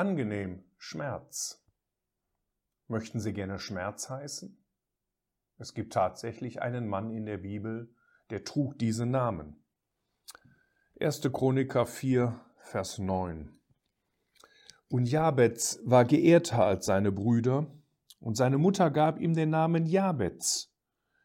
Angenehm, Schmerz. Möchten Sie gerne Schmerz heißen? Es gibt tatsächlich einen Mann in der Bibel, der trug diesen Namen. 1. Chroniker 4, Vers 9. Und Jabez war geehrter als seine Brüder, und seine Mutter gab ihm den Namen Jabez,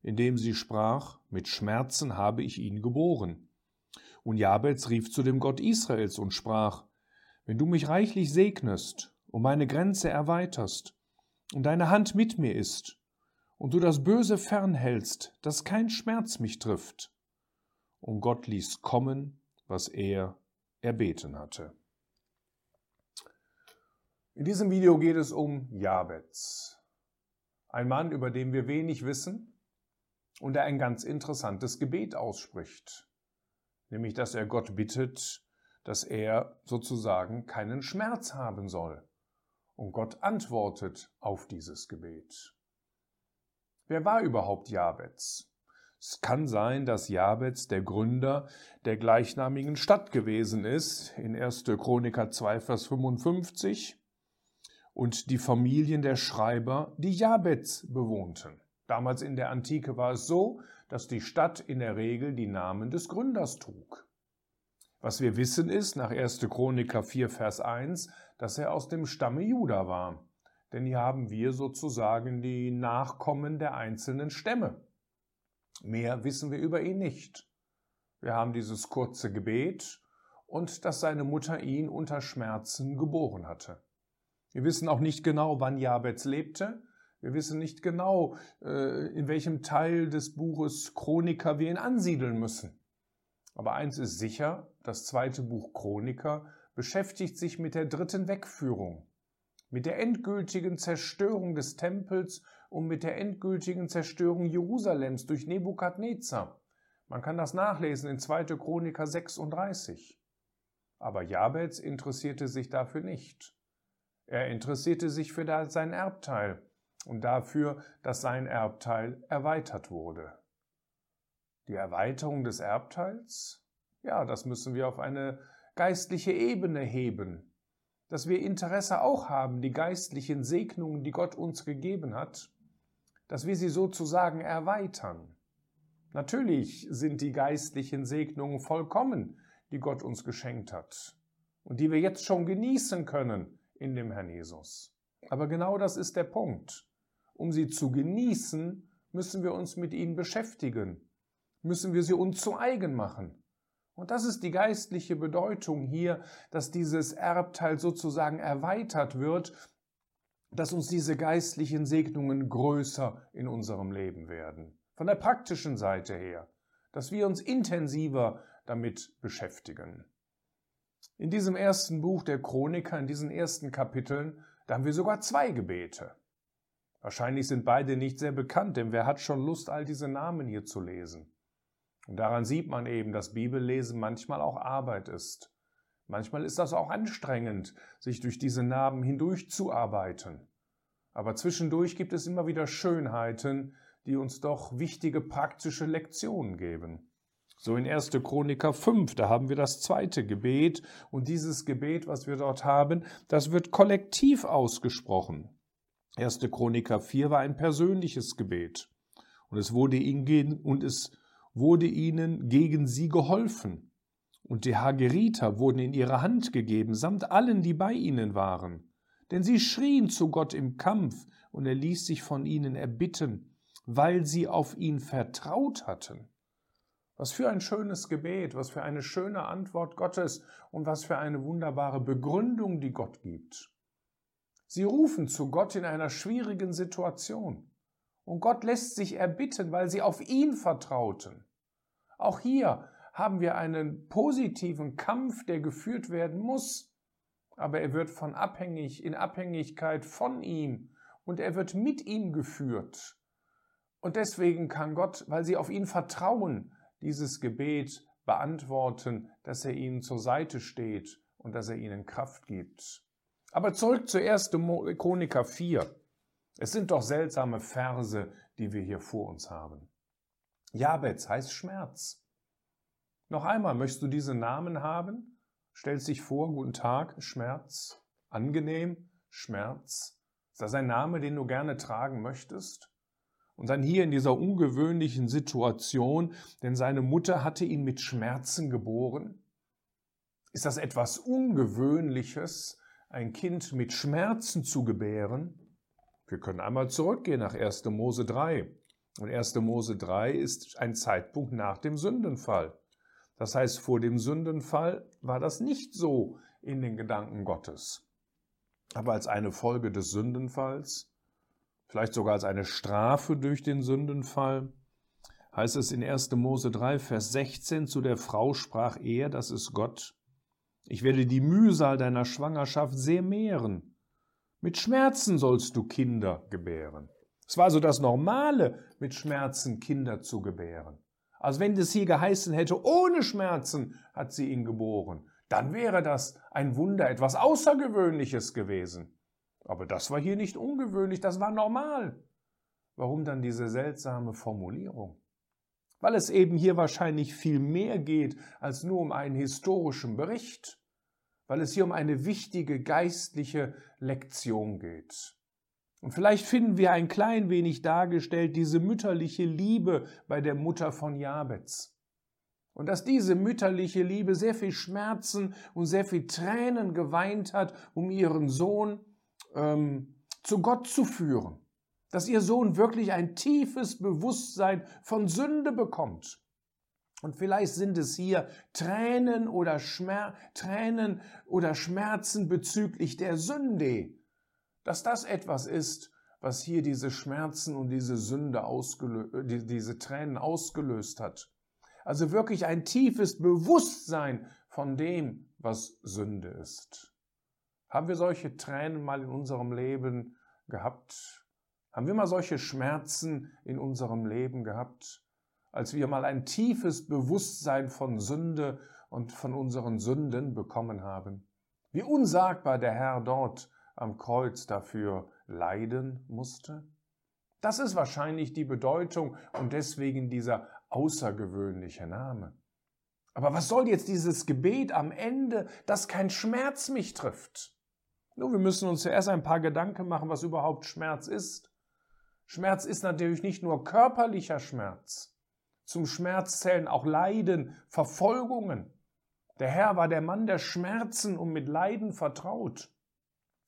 indem sie sprach, mit Schmerzen habe ich ihn geboren. Und Jabez rief zu dem Gott Israels und sprach, wenn du mich reichlich segnest und meine Grenze erweiterst und deine Hand mit mir ist und du das Böse fernhältst, dass kein Schmerz mich trifft. Und Gott ließ kommen, was er erbeten hatte. In diesem Video geht es um Jabez, ein Mann, über den wir wenig wissen und der ein ganz interessantes Gebet ausspricht, nämlich dass er Gott bittet, dass er sozusagen keinen Schmerz haben soll. Und Gott antwortet auf dieses Gebet. Wer war überhaupt Jabez? Es kann sein, dass Jabez der Gründer der gleichnamigen Stadt gewesen ist, in 1. Chroniker 2, Vers 55, und die Familien der Schreiber, die Jabez bewohnten. Damals in der Antike war es so, dass die Stadt in der Regel die Namen des Gründers trug. Was wir wissen ist, nach 1. Chroniker 4, Vers 1, dass er aus dem Stamme Juda war. Denn hier haben wir sozusagen die Nachkommen der einzelnen Stämme. Mehr wissen wir über ihn nicht. Wir haben dieses kurze Gebet und dass seine Mutter ihn unter Schmerzen geboren hatte. Wir wissen auch nicht genau, wann Jabez lebte. Wir wissen nicht genau, äh, in welchem Teil des Buches Chroniker wir ihn ansiedeln müssen. Aber eins ist sicher, das zweite Buch Chroniker beschäftigt sich mit der dritten Wegführung, mit der endgültigen Zerstörung des Tempels und mit der endgültigen Zerstörung Jerusalems durch Nebukadnezar. Man kann das nachlesen in 2. Chroniker 36. Aber Jabez interessierte sich dafür nicht. Er interessierte sich für sein Erbteil und dafür, dass sein Erbteil erweitert wurde. Die Erweiterung des Erbteils? Ja, das müssen wir auf eine geistliche Ebene heben. Dass wir Interesse auch haben, die geistlichen Segnungen, die Gott uns gegeben hat, dass wir sie sozusagen erweitern. Natürlich sind die geistlichen Segnungen vollkommen, die Gott uns geschenkt hat und die wir jetzt schon genießen können in dem Herrn Jesus. Aber genau das ist der Punkt. Um sie zu genießen, müssen wir uns mit ihnen beschäftigen müssen wir sie uns zu eigen machen. Und das ist die geistliche Bedeutung hier, dass dieses Erbteil sozusagen erweitert wird, dass uns diese geistlichen Segnungen größer in unserem Leben werden. Von der praktischen Seite her, dass wir uns intensiver damit beschäftigen. In diesem ersten Buch der Chroniker, in diesen ersten Kapiteln, da haben wir sogar zwei Gebete. Wahrscheinlich sind beide nicht sehr bekannt, denn wer hat schon Lust, all diese Namen hier zu lesen? Und daran sieht man eben, dass Bibellesen manchmal auch Arbeit ist. Manchmal ist das auch anstrengend, sich durch diese Narben hindurchzuarbeiten. Aber zwischendurch gibt es immer wieder Schönheiten, die uns doch wichtige praktische Lektionen geben. So in 1. Chroniker 5, da haben wir das zweite Gebet und dieses Gebet, was wir dort haben, das wird kollektiv ausgesprochen. 1. Chroniker 4 war ein persönliches Gebet und es wurde ihnen und es wurde ihnen gegen sie geholfen, und die Hageriter wurden in ihre Hand gegeben, samt allen, die bei ihnen waren. Denn sie schrien zu Gott im Kampf, und er ließ sich von ihnen erbitten, weil sie auf ihn vertraut hatten. Was für ein schönes Gebet, was für eine schöne Antwort Gottes und was für eine wunderbare Begründung, die Gott gibt. Sie rufen zu Gott in einer schwierigen Situation. Und Gott lässt sich erbitten, weil sie auf ihn vertrauten. Auch hier haben wir einen positiven Kampf, der geführt werden muss, aber er wird von abhängig, in Abhängigkeit von ihm und er wird mit ihm geführt. Und deswegen kann Gott, weil sie auf ihn vertrauen, dieses Gebet beantworten, dass er ihnen zur Seite steht und dass er ihnen Kraft gibt. Aber zurück zu 1. Chroniker 4. Es sind doch seltsame Verse, die wir hier vor uns haben. Jabez heißt Schmerz. Noch einmal, möchtest du diesen Namen haben? Stellst dich vor, guten Tag, Schmerz. Angenehm? Schmerz? Ist das ein Name, den du gerne tragen möchtest? Und dann hier in dieser ungewöhnlichen Situation, denn seine Mutter hatte ihn mit Schmerzen geboren. Ist das etwas Ungewöhnliches, ein Kind mit Schmerzen zu gebären? Wir können einmal zurückgehen nach 1. Mose 3. Und 1. Mose 3 ist ein Zeitpunkt nach dem Sündenfall. Das heißt, vor dem Sündenfall war das nicht so in den Gedanken Gottes. Aber als eine Folge des Sündenfalls, vielleicht sogar als eine Strafe durch den Sündenfall, heißt es in 1. Mose 3, Vers 16, zu der Frau sprach er, das ist Gott, ich werde die Mühsal deiner Schwangerschaft sehr mehren mit Schmerzen sollst du Kinder gebären. Es war also das Normale, mit Schmerzen Kinder zu gebären. Also wenn es hier geheißen hätte, ohne Schmerzen hat sie ihn geboren, dann wäre das ein Wunder, etwas Außergewöhnliches gewesen. Aber das war hier nicht ungewöhnlich, das war normal. Warum dann diese seltsame Formulierung? Weil es eben hier wahrscheinlich viel mehr geht als nur um einen historischen Bericht weil es hier um eine wichtige geistliche Lektion geht. Und vielleicht finden wir ein klein wenig dargestellt diese mütterliche Liebe bei der Mutter von Jabez. Und dass diese mütterliche Liebe sehr viel Schmerzen und sehr viel Tränen geweint hat, um ihren Sohn ähm, zu Gott zu führen. Dass ihr Sohn wirklich ein tiefes Bewusstsein von Sünde bekommt. Und vielleicht sind es hier Tränen oder, Schmer Tränen oder Schmerzen bezüglich der Sünde, dass das etwas ist, was hier diese Schmerzen und diese Sünde ausgelöst, äh, diese Tränen ausgelöst hat. Also wirklich ein tiefes Bewusstsein von dem, was Sünde ist. Haben wir solche Tränen mal in unserem Leben gehabt? Haben wir mal solche Schmerzen in unserem Leben gehabt? als wir mal ein tiefes Bewusstsein von Sünde und von unseren Sünden bekommen haben. Wie unsagbar der Herr dort am Kreuz dafür leiden musste? Das ist wahrscheinlich die Bedeutung und deswegen dieser außergewöhnliche Name. Aber was soll jetzt dieses Gebet am Ende, dass kein Schmerz mich trifft? Nun, wir müssen uns zuerst ein paar Gedanken machen, was überhaupt Schmerz ist. Schmerz ist natürlich nicht nur körperlicher Schmerz. Zum Schmerz zählen auch Leiden, Verfolgungen. Der Herr war der Mann der Schmerzen und mit Leiden vertraut.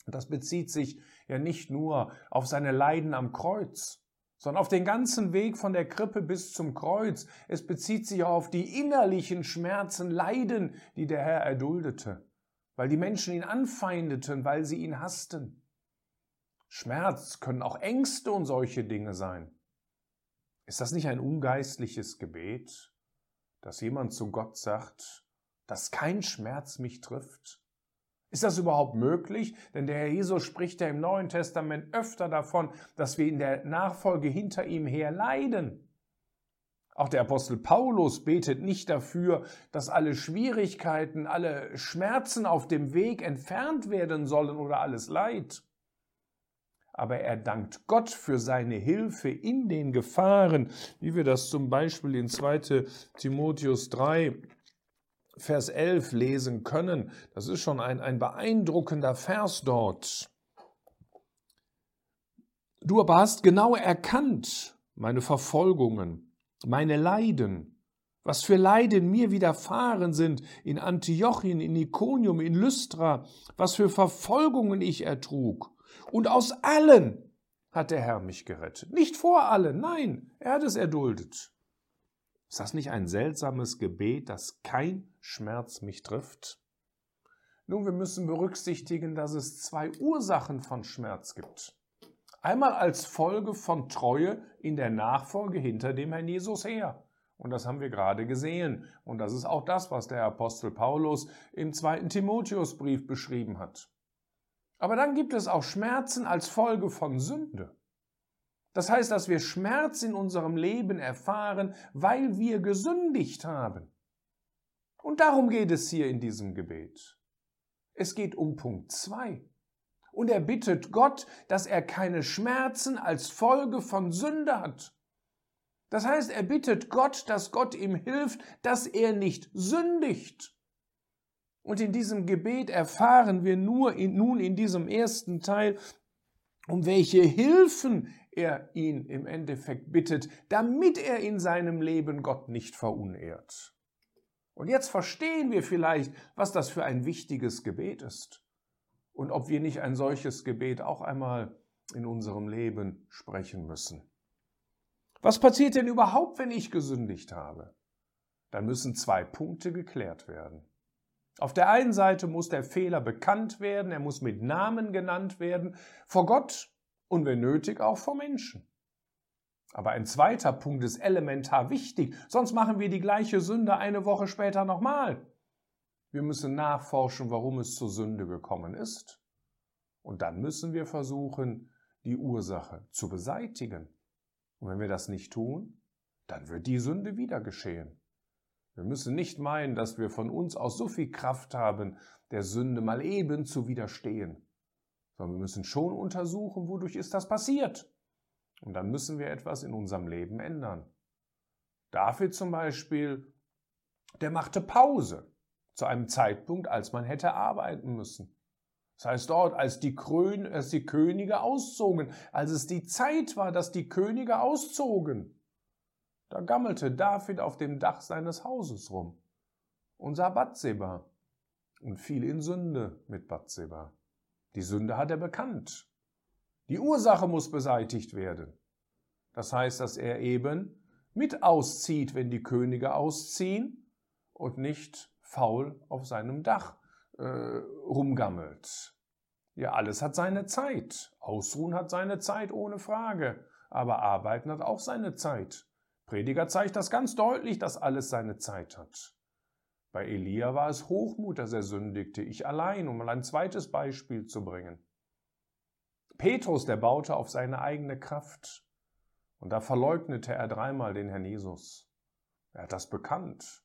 Das bezieht sich ja nicht nur auf seine Leiden am Kreuz, sondern auf den ganzen Weg von der Krippe bis zum Kreuz. Es bezieht sich auch auf die innerlichen Schmerzen, Leiden, die der Herr erduldete, weil die Menschen ihn anfeindeten, weil sie ihn hassten. Schmerz können auch Ängste und solche Dinge sein. Ist das nicht ein ungeistliches Gebet, dass jemand zu Gott sagt, dass kein Schmerz mich trifft? Ist das überhaupt möglich? Denn der Herr Jesus spricht ja im Neuen Testament öfter davon, dass wir in der Nachfolge hinter ihm her leiden. Auch der Apostel Paulus betet nicht dafür, dass alle Schwierigkeiten, alle Schmerzen auf dem Weg entfernt werden sollen oder alles Leid aber er dankt Gott für seine Hilfe in den Gefahren, wie wir das zum Beispiel in 2 Timotheus 3, Vers 11 lesen können. Das ist schon ein, ein beeindruckender Vers dort. Du aber hast genau erkannt meine Verfolgungen, meine Leiden, was für Leiden mir widerfahren sind in Antiochien, in Iconium, in Lystra, was für Verfolgungen ich ertrug und aus allen hat der Herr mich gerettet. Nicht vor allen, nein, er hat es erduldet. Ist das nicht ein seltsames Gebet, dass kein Schmerz mich trifft? Nun, wir müssen berücksichtigen, dass es zwei Ursachen von Schmerz gibt. Einmal als Folge von Treue in der Nachfolge hinter dem Herrn Jesus her. Und das haben wir gerade gesehen. Und das ist auch das, was der Apostel Paulus im zweiten Timotheusbrief beschrieben hat. Aber dann gibt es auch Schmerzen als Folge von Sünde. Das heißt, dass wir Schmerz in unserem Leben erfahren, weil wir gesündigt haben. Und darum geht es hier in diesem Gebet. Es geht um Punkt 2. Und er bittet Gott, dass er keine Schmerzen als Folge von Sünde hat. Das heißt, er bittet Gott, dass Gott ihm hilft, dass er nicht sündigt. Und in diesem Gebet erfahren wir nur in, nun in diesem ersten Teil, um welche Hilfen er ihn im Endeffekt bittet, damit er in seinem Leben Gott nicht verunehrt. Und jetzt verstehen wir vielleicht, was das für ein wichtiges Gebet ist und ob wir nicht ein solches Gebet auch einmal in unserem Leben sprechen müssen. Was passiert denn überhaupt, wenn ich gesündigt habe? Dann müssen zwei Punkte geklärt werden. Auf der einen Seite muss der Fehler bekannt werden, er muss mit Namen genannt werden, vor Gott und wenn nötig auch vor Menschen. Aber ein zweiter Punkt ist elementar wichtig, sonst machen wir die gleiche Sünde eine Woche später nochmal. Wir müssen nachforschen, warum es zur Sünde gekommen ist. Und dann müssen wir versuchen, die Ursache zu beseitigen. Und wenn wir das nicht tun, dann wird die Sünde wieder geschehen. Wir müssen nicht meinen, dass wir von uns aus so viel Kraft haben, der Sünde mal eben zu widerstehen, sondern wir müssen schon untersuchen, wodurch ist das passiert. Und dann müssen wir etwas in unserem Leben ändern. David zum Beispiel, der machte Pause zu einem Zeitpunkt, als man hätte arbeiten müssen. Das heißt dort, als die, Krön, als die Könige auszogen, als es die Zeit war, dass die Könige auszogen. Da gammelte David auf dem Dach seines Hauses rum und sah Batseba und fiel in Sünde mit Batseba. Die Sünde hat er bekannt. Die Ursache muss beseitigt werden. Das heißt, dass er eben mit auszieht, wenn die Könige ausziehen und nicht faul auf seinem Dach äh, rumgammelt. Ja, alles hat seine Zeit. Ausruhen hat seine Zeit ohne Frage. Aber arbeiten hat auch seine Zeit. Prediger zeigt das ganz deutlich, dass alles seine Zeit hat. Bei Elia war es Hochmut, dass er sündigte, ich allein, um mal ein zweites Beispiel zu bringen. Petrus, der baute auf seine eigene Kraft. Und da verleugnete er dreimal den Herrn Jesus. Er hat das bekannt.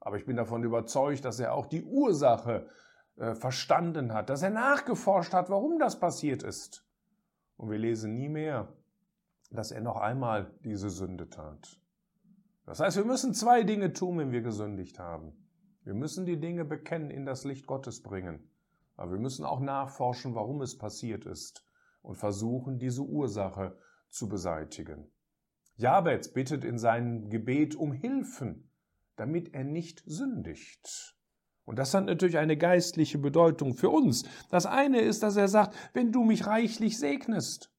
Aber ich bin davon überzeugt, dass er auch die Ursache äh, verstanden hat, dass er nachgeforscht hat, warum das passiert ist. Und wir lesen nie mehr, dass er noch einmal diese Sünde tat. Das heißt, wir müssen zwei Dinge tun, wenn wir gesündigt haben. Wir müssen die Dinge bekennen, in das Licht Gottes bringen. Aber wir müssen auch nachforschen, warum es passiert ist und versuchen, diese Ursache zu beseitigen. Jabez bittet in seinem Gebet um Hilfen, damit er nicht sündigt. Und das hat natürlich eine geistliche Bedeutung für uns. Das eine ist, dass er sagt, wenn du mich reichlich segnest,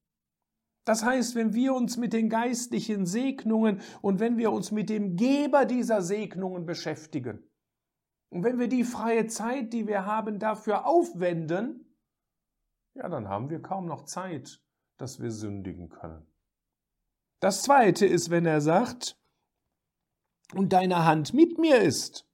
das heißt, wenn wir uns mit den geistlichen Segnungen und wenn wir uns mit dem Geber dieser Segnungen beschäftigen und wenn wir die freie Zeit, die wir haben, dafür aufwenden, ja, dann haben wir kaum noch Zeit, dass wir sündigen können. Das Zweite ist, wenn er sagt, und deine Hand mit mir ist.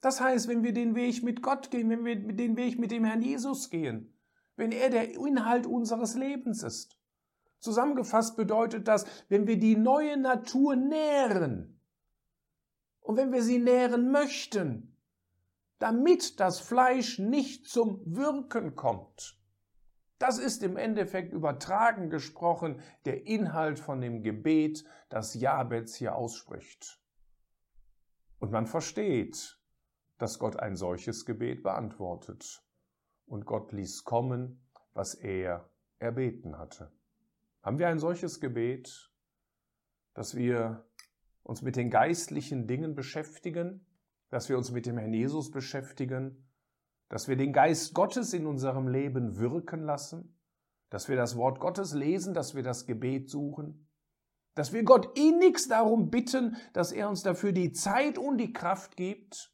Das heißt, wenn wir den Weg mit Gott gehen, wenn wir den Weg mit dem Herrn Jesus gehen, wenn er der Inhalt unseres Lebens ist. Zusammengefasst bedeutet das, wenn wir die neue Natur nähren und wenn wir sie nähren möchten, damit das Fleisch nicht zum Wirken kommt. Das ist im Endeffekt übertragen gesprochen der Inhalt von dem Gebet, das Jabez hier ausspricht. Und man versteht, dass Gott ein solches Gebet beantwortet. Und Gott ließ kommen, was er erbeten hatte. Haben wir ein solches Gebet, dass wir uns mit den geistlichen Dingen beschäftigen, dass wir uns mit dem Herrn Jesus beschäftigen, dass wir den Geist Gottes in unserem Leben wirken lassen, dass wir das Wort Gottes lesen, dass wir das Gebet suchen, dass wir Gott innigst darum bitten, dass er uns dafür die Zeit und die Kraft gibt,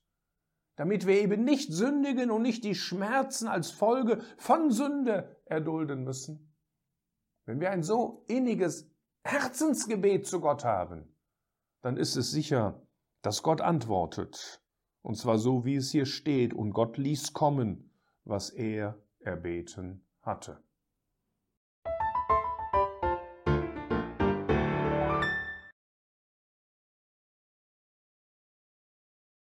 damit wir eben nicht sündigen und nicht die Schmerzen als Folge von Sünde erdulden müssen. Wenn wir ein so inniges Herzensgebet zu Gott haben, dann ist es sicher, dass Gott antwortet. Und zwar so, wie es hier steht. Und Gott ließ kommen, was er erbeten hatte.